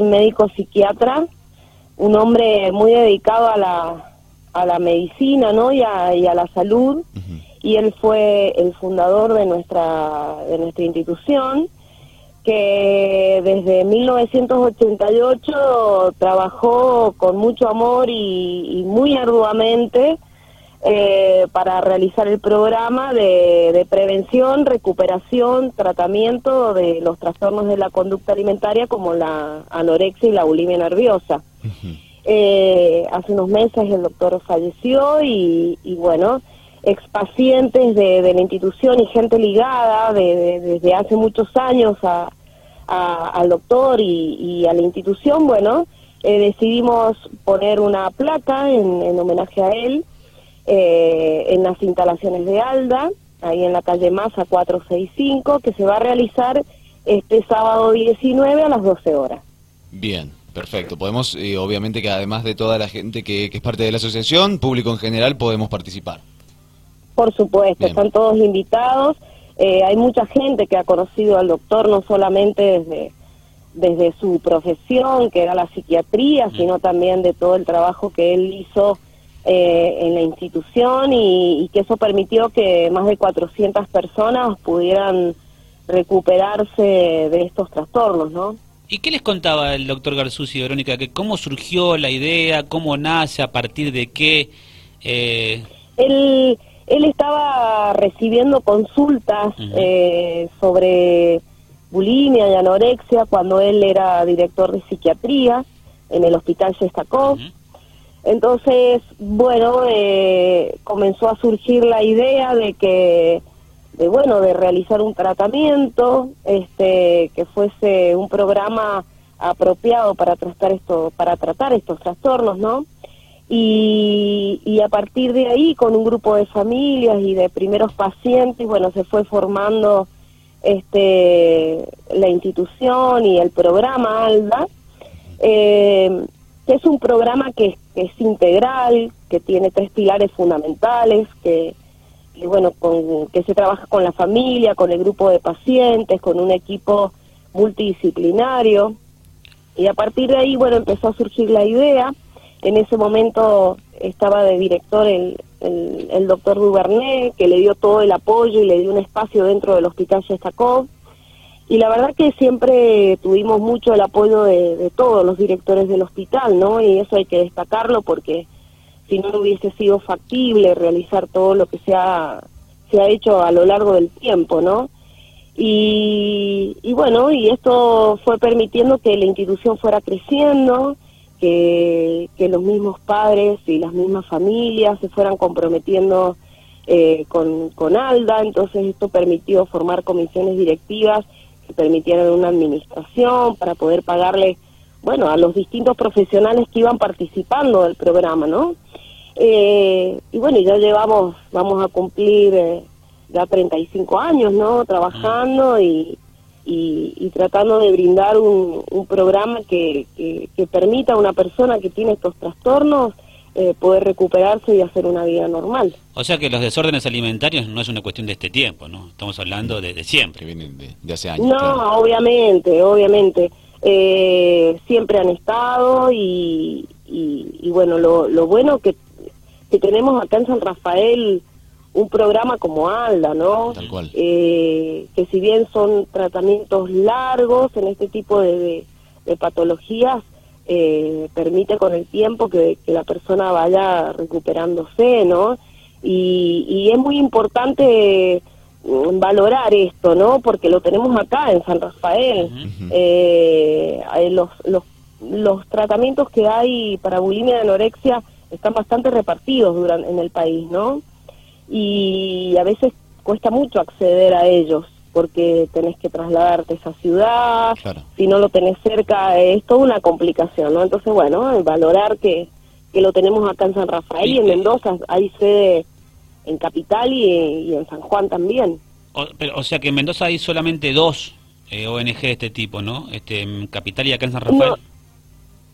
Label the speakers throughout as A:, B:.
A: soy médico psiquiatra, un hombre muy dedicado a la, a la medicina ¿no? y, a, y a la salud, y él fue el fundador de nuestra, de nuestra institución que desde 1988 trabajó con mucho amor y, muy arduamente eh, para realizar el programa de, prevención, recuperación, tratamiento de los trastornos de la conducta alimentaria como la anorexia y la bulimia nerviosa. Eh, hace unos meses el doctor falleció y, bueno, expacientes de, de la institución y gente ligada desde hace muchos años a, al doctor y, a la institución, bueno, eh, decidimos poner una placa en, homenaje a él eh, en las instalaciones de ALDA, ahí en la calle Masa 465, que se va a realizar este sábado 19 a las 12 horas.
B: Bien. Perfecto, podemos, y obviamente que además de toda la gente que, es parte de la asociación, público en general, podemos participar.
A: Por supuesto, están todos invitados. Eh, hay mucha gente que ha conocido al doctor no solamente desde, desde su profesión, que era la psiquiatría, mm. sino también de todo el trabajo que él hizo eh, en la institución y, que eso permitió que más de 400 personas pudieran recuperarse de estos trastornos, ¿no?
C: ¿Y qué les contaba el doctor Garzús y Verónica? Que ¿Cómo surgió la idea? ¿Cómo nace? ¿A partir de qué?
A: Eh... El él estaba recibiendo consultas eh, sobre bulimia y anorexia cuando él era director de psiquiatría en el hospital Shestakov. Entonces, bueno, eh, comenzó a surgir la idea de que, de bueno, de realizar un tratamiento, este, que fuese un programa apropiado para tratar esto, para tratar estos trastornos, ¿no? Y, a partir de ahí, con un grupo de familias y de primeros pacientes, bueno, se fue formando este la institución y el programa ALDA, eh, que es un programa que, es integral, que tiene tres pilares fundamentales, que, bueno, con, que se trabaja con la familia, con el grupo de pacientes, con un equipo multidisciplinario. Y a partir de ahí, bueno, empezó a surgir la idea en ese momento estaba de director el, el, doctor Duvernet, que le dio todo el apoyo y le dio un espacio dentro del hospital Shestakov. Y la verdad que siempre tuvimos mucho el apoyo de, todos los directores del hospital, ¿no? Y eso hay que destacarlo porque si no hubiese sido factible realizar todo lo que se ha, se ha hecho a lo largo del tiempo, ¿no? Y, y bueno, y esto fue permitiendo que la institución fuera creciendo, que, los mismos padres y las mismas familias se fueran comprometiendo eh, con, con ALDA, entonces esto permitió formar comisiones directivas que permitieran una administración para poder pagarle, bueno, a los distintos profesionales que iban participando del programa, ¿no? Eh, y bueno, ya llevamos, vamos a cumplir eh, ya 35 años, ¿no? Trabajando y, y, tratando de brindar un, programa que, que, permita a una persona que tiene estos trastornos eh, poder recuperarse y hacer una vida normal.
C: O sea que los desórdenes alimentarios no es una cuestión de este tiempo, ¿no? Estamos hablando de, siempre. Vienen
A: de, hace años. No, obviamente, obviamente. Eh, siempre han estado y, y, bueno, lo, lo bueno que, que tenemos acá en San Rafael un programa como ALDA, ¿no?
B: Tal cual.
A: Eh, que si bien son tratamientos largos en este tipo de, patologías, eh, permite con el tiempo que, la persona vaya recuperándose, ¿no? Y, es muy importante mm, valorar esto, ¿no? Porque lo tenemos acá en San Rafael. Eh, los, los, los tratamientos que hay para bulimia y anorexia están bastante repartidos durante, en el país, ¿no? y a veces cuesta mucho acceder a ellos porque tenés que trasladarte a esa ciudad, si no lo tenés cerca es toda una complicación, ¿no? Entonces, bueno, valorar que, que lo tenemos acá en San Rafael y en Mendoza, hay sede en Capital y, en San Juan también.
C: O, pero, o sea que en Mendoza hay solamente dos eh, ONG de este tipo, ¿no? Este, en Capital y acá en San Rafael.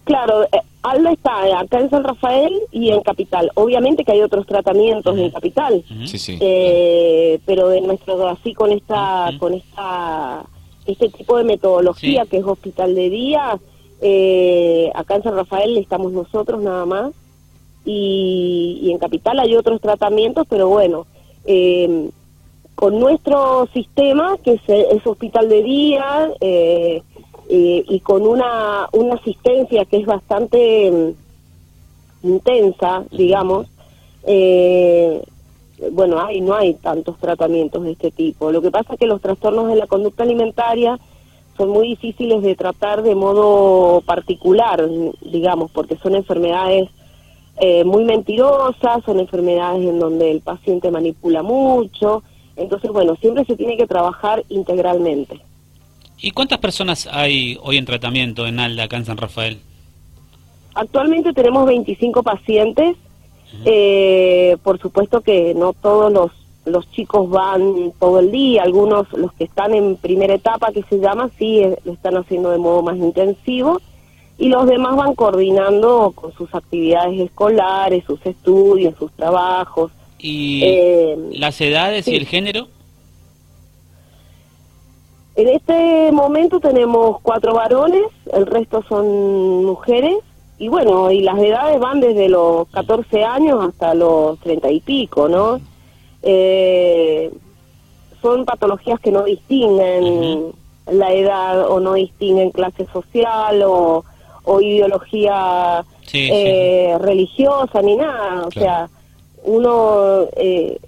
A: Claro, eh, Alda está acá en San Rafael y en Capital. Obviamente que hay otros tratamientos en Capital,
B: sí, sí.
A: Eh, pero de nuestro así con esta con esta este tipo de metodología que es hospital de día Eh, acá en San Rafael estamos nosotros nada más. Y, en Capital hay otros tratamientos, pero bueno, eh, con nuestro sistema, que es, hospital de día, eh, y con una, una asistencia que es bastante mm, intensa, digamos, bueno, hay, no hay tantos tratamientos de este tipo. Lo que pasa es que los trastornos de la conducta alimentaria son muy difíciles de tratar de modo particular, digamos, porque son enfermedades eh, muy mentirosas, son enfermedades en donde el paciente manipula mucho. Entonces, bueno, siempre se tiene que trabajar integralmente.
C: ¿Y cuántas personas hay hoy en tratamiento en ALDA, acá en San Rafael?
A: Actualmente tenemos 25 pacientes. eh, por supuesto que no todos los los chicos van todo el día, algunos, los que están en primera etapa, que se llama, sí, eh, lo están haciendo de modo más intensivo, y los demás van coordinando con sus actividades escolares, sus estudios, sus trabajos.
C: ¿Y eh, las edades y el género?
A: En este momento tenemos cuatro varones, el resto son mujeres, y bueno, y las edades van desde los 14 años hasta los 30 y pico, ¿no? eh, son patologías que no distinguen la edad o no distinguen clase social o, ideología eh, religiosa ni nada. O sea, uno eh,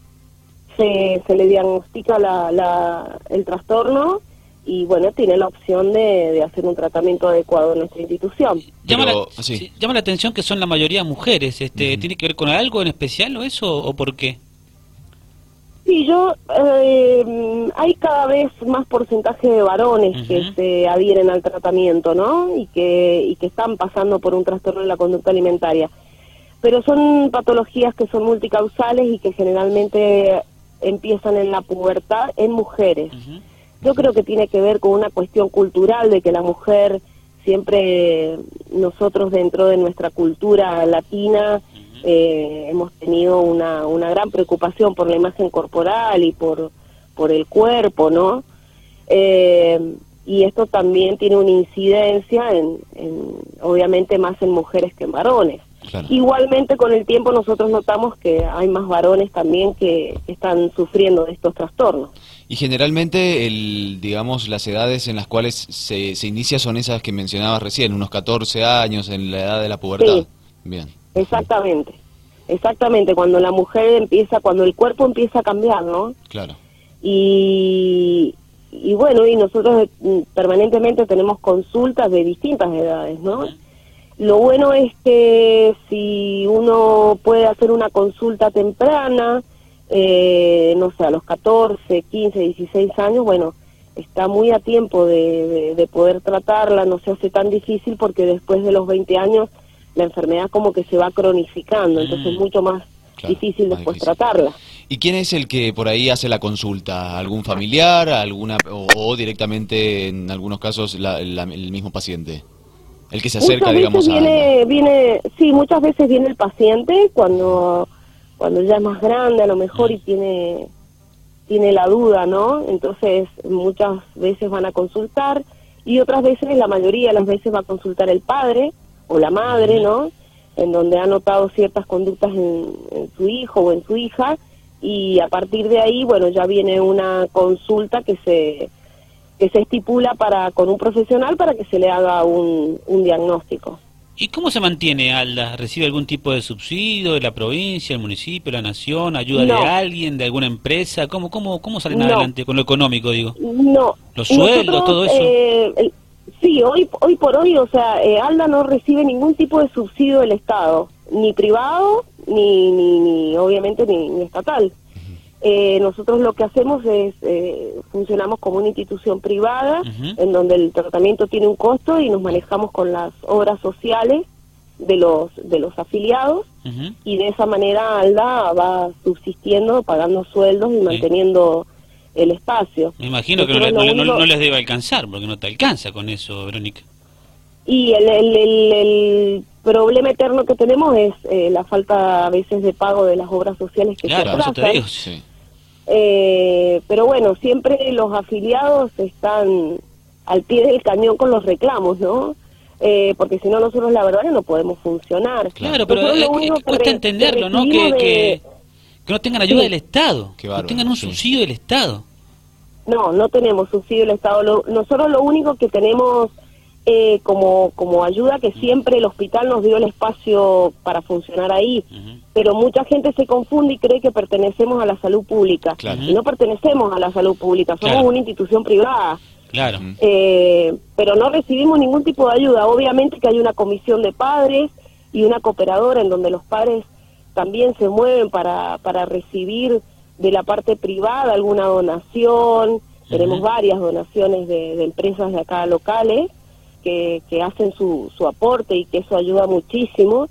A: se, se le diagnostica la, la, el trastorno y bueno, tiene la opción de, hacer un tratamiento adecuado en nuestra institución.
C: Llama, la, llama la atención que son la mayoría mujeres. Este, ¿Tiene que ver con algo en especial o eso o por qué?
A: Sí, yo, eh, hay cada vez más porcentaje de varones que se adhieren al tratamiento, ¿no? Y que, y que están pasando por un trastorno en la conducta alimentaria. Pero son patologías que son multicausales y que generalmente empiezan en la pubertad en mujeres. Yo creo que tiene que ver con una cuestión cultural de que la mujer siempre, nosotros dentro de nuestra cultura latina, eh, hemos tenido una, una gran preocupación por la imagen corporal y por, por el cuerpo, ¿no? Eh, y esto también tiene una incidencia en, obviamente más en mujeres que en varones. Igualmente con el tiempo nosotros notamos que hay más varones también que están sufriendo de estos trastornos.
B: Y generalmente, el, digamos, las edades en las cuales se, se inicia son esas que mencionabas recién, unos 14 años en la edad de la pubertad. Bien.
A: Exactamente, exactamente, cuando la mujer empieza, cuando el cuerpo empieza a cambiar, ¿no?
B: Claro.
A: Y, y bueno, y nosotros mm, permanentemente tenemos consultas de distintas edades, ¿no? Lo bueno es que si uno puede hacer una consulta temprana, eh, no sé, a los 14, 15, 16 años, bueno, está muy a tiempo de, de poder tratarla, no se hace tan difícil porque después de los 20 años la enfermedad como que se va cronificando, entonces es mm. mucho más difícil después tratarla.
B: ¿Y quién es el que por ahí hace la consulta? ¿Algún familiar, alguna o, directamente en algunos casos el mismo paciente? El que se acerca, digamos,
A: viene, viene, sí, muchas veces viene el paciente cuando cuando ya es más grande a lo mejor y mm. tiene tiene la duda, ¿no? Entonces muchas veces van a consultar y otras veces, la mayoría de las veces va a consultar el padre o la madre, ¿no? En donde ha notado ciertas conductas en, su hijo o en su hija y a partir de ahí, bueno, ya viene una consulta que se que se estipula para con un profesional para que se le haga un, un diagnóstico.
C: ¿Y cómo se mantiene Alda? ¿Recibe algún tipo de subsidio de la provincia, el municipio, la nación, ayuda de alguien, de alguna empresa? ¿Cómo cómo cómo salen adelante con lo económico, digo?
A: No.
C: Los sueldos, todo eso.
A: Eh, Sí, hoy, hoy por hoy, o sea, eh, Alda no recibe ningún tipo de subsidio del Estado, ni privado, ni, ni, obviamente ni, estatal. Eh, nosotros lo que hacemos es, eh, funcionamos como una institución privada, en donde el tratamiento tiene un costo y nos manejamos con las obras sociales de los, de los afiliados, y de esa manera Alda va subsistiendo, pagando sueldos y manteniendo el espacio.
C: Me imagino que no, les debe alcanzar, porque no te alcanza con eso, Verónica.
A: Y el, el, problema eterno que tenemos es eh, la falta a veces de pago de las obras sociales que se atrasan. Eh, pero bueno, siempre los afiliados están al pie del cañón con los reclamos, ¿no? eh, porque si no nosotros la verdad no podemos funcionar.
C: Claro, pero es, cuesta entenderlo, ¿no? Que, que, no tengan ayuda del Estado, que tengan un subsidio del Estado.
A: No, no tenemos subsidio del Estado. nosotros lo único que tenemos eh, como, como ayuda, que siempre el hospital nos dio el espacio para funcionar ahí, pero mucha gente se confunde y cree que pertenecemos a la salud pública. Y no pertenecemos a la salud pública, somos una institución privada.
C: Claro.
A: Eh, pero no recibimos ningún tipo de ayuda. Obviamente que hay una comisión de padres y una cooperadora en donde los padres también se mueven para, para recibir de la parte privada alguna donación. Tenemos varias donaciones de, empresas de acá locales que, que hacen su, su aporte y que eso ayuda muchísimo.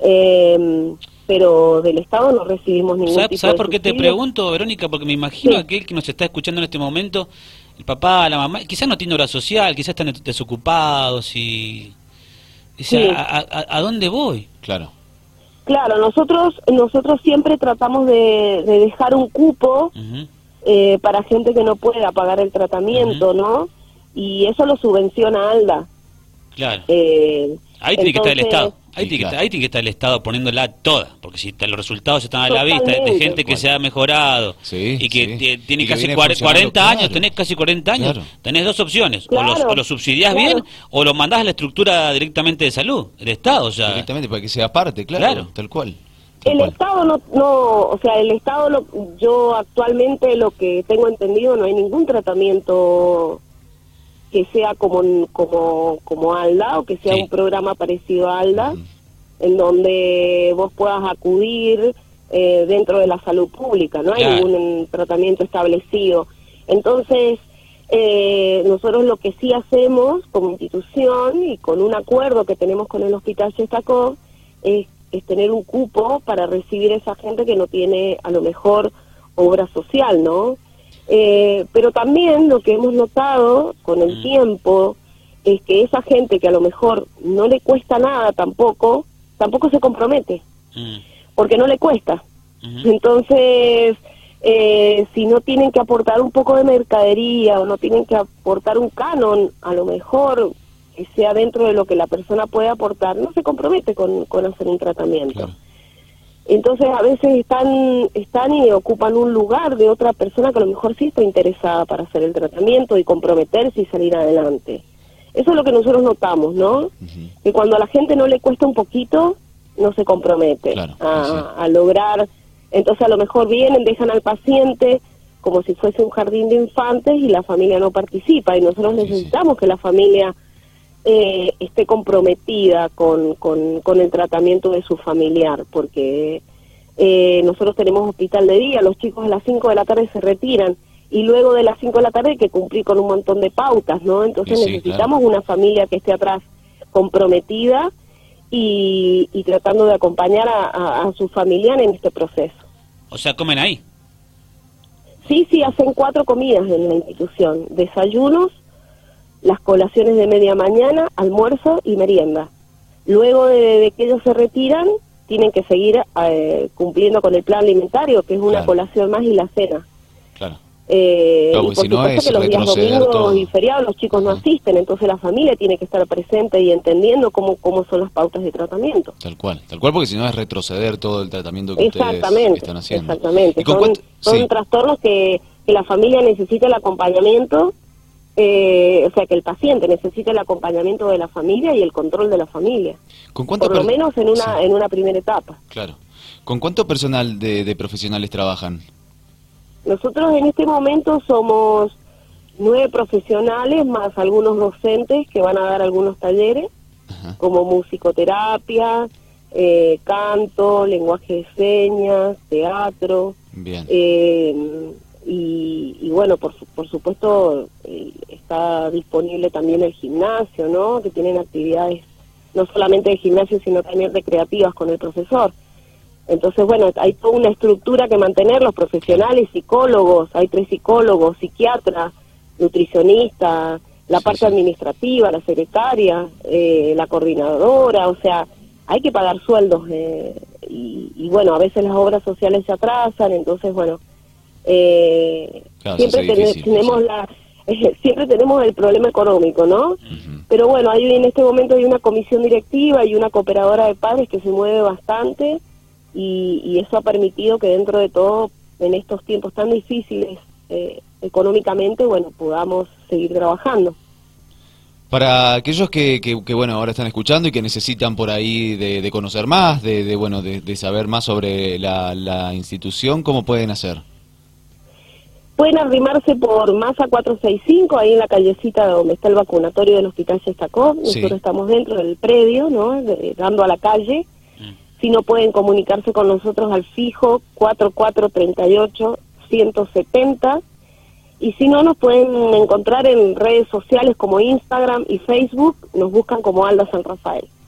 A: Eh, pero del Estado no recibimos ningún
C: ¿Sabes,
A: tipo
C: ¿sabes por qué te pregunto, Verónica? Porque me imagino aquel que nos está escuchando en este momento, el papá, la mamá, quizás no tiene hora social, quizás están desocupados y... a, dónde voy?
B: Claro.
A: Claro, nosotros nosotros siempre tratamos de, dejar un cupo eh, para gente que no pueda pagar el tratamiento, ¿no? Y eso lo subvenciona ALDA.
C: Claro. Eh, Ahí tiene que estar el Estado. Ahí, tiene que estar, el Estado poniéndola toda, porque si los resultados están a la vista de gente que se ha mejorado y que tiene casi 40 años, tenés casi 40 años, tenés dos opciones, o, los, o subsidiás bien o lo mandás a la estructura directamente de salud, el Estado. O sea,
B: directamente para que sea parte, claro, tal cual.
A: el Estado no, no, o sea, el Estado, yo actualmente lo que tengo entendido, no hay ningún tratamiento que sea como, como, como ALDA o que sea un programa parecido a ALDA, en donde vos puedas acudir eh, dentro de la salud pública, no hay ningún tratamiento establecido. Entonces, eh, nosotros lo que sí hacemos como institución y con un acuerdo que tenemos con el Hospital Chestacó es, es tener un cupo para recibir esa gente que no tiene a lo mejor obra social, ¿no? Eh, pero también lo que hemos notado con el mm. tiempo es que esa gente que a lo mejor no le cuesta nada tampoco, tampoco se compromete, mm. porque no le cuesta. Entonces, eh, si no tienen que aportar un poco de mercadería o no tienen que aportar un canon, a lo mejor que sea dentro de lo que la persona puede aportar, no se compromete con, con hacer un tratamiento. Entonces a veces están, están y ocupan un lugar de otra persona que a lo mejor sí está interesada para hacer el tratamiento y comprometerse y salir adelante. Eso es lo que nosotros notamos, ¿no? Que cuando a la gente no le cuesta un poquito, no se compromete a, lograr. Entonces a lo mejor vienen, dejan al paciente como si fuese un jardín de infantes y la familia no participa. Y nosotros necesitamos que la familia eh, esté comprometida con, con, el tratamiento de su familiar, porque eh, nosotros tenemos hospital de día, los chicos a las 5 de la tarde se retiran y luego de las 5 de la tarde hay que cumplir con un montón de pautas, ¿no? Entonces necesitamos una familia que esté atrás comprometida y, y tratando de acompañar a, a, su familiar en este proceso.
C: O sea, comen ahí.
A: Sí, sí, hacen cuatro comidas en la institución, desayunos, las colaciones de media mañana, almuerzo y merienda. Luego de, que ellos se retiran, tienen que seguir eh, cumpliendo con el plan alimentario, que es una colación más y la cena.
B: Claro.
A: Eh, y por supuesto que los días domingos y feriados los chicos no asisten, entonces la familia tiene que estar presente y entendiendo cómo, cómo son las pautas de tratamiento.
B: Tal cual, tal cual, porque si no es retroceder todo el tratamiento que ustedes están haciendo.
A: Exactamente, son, son trastornos que, que la familia necesita el acompañamiento eh, o sea, que el paciente necesita el acompañamiento de la familia y el control de la familia.
B: ¿Con
A: Por lo menos en una, en una primera etapa.
B: Claro. ¿Con cuánto personal de, profesionales trabajan?
A: Nosotros en este momento somos nueve profesionales más algunos docentes que van a dar algunos talleres, como musicoterapia, eh, canto, lenguaje de señas, teatro.
B: Bien.
A: Eh, y, bueno, por, por supuesto eh, está disponible también el gimnasio, ¿no? Que tienen actividades no solamente de gimnasio, sino también recreativas con el profesor. Entonces, bueno, hay toda una estructura que mantener, los profesionales, psicólogos, hay tres psicólogos, psiquiatras, nutricionistas, la parte administrativa, la secretaria, eh, la coordinadora, o sea, hay que pagar sueldos eh, y, y, bueno, a veces las obras sociales se atrasan, entonces, bueno, eh, siempre tenemos la, siempre tenemos el problema económico, ¿no? Pero bueno, hay en este momento hay una comisión directiva y una cooperadora de padres que se mueve bastante y, eso ha permitido que dentro de todo, en estos tiempos tan difíciles eh, económicamente, bueno, podamos seguir trabajando.
B: Para aquellos que, que, bueno, ahora están escuchando y que necesitan por ahí de, conocer más, de, bueno, de, saber más sobre la, la institución, ¿cómo pueden hacer?
A: Pueden arrimarse por Masa 465, ahí en la callecita donde está el vacunatorio del Hospital Sestacó. Nosotros estamos dentro del predio, ¿no? dando a la calle. Mm. Si no pueden comunicarse con nosotros al fijo 4438-170. Y si no, nos pueden encontrar en redes sociales como Instagram y Facebook. Nos buscan como Alda San Rafael.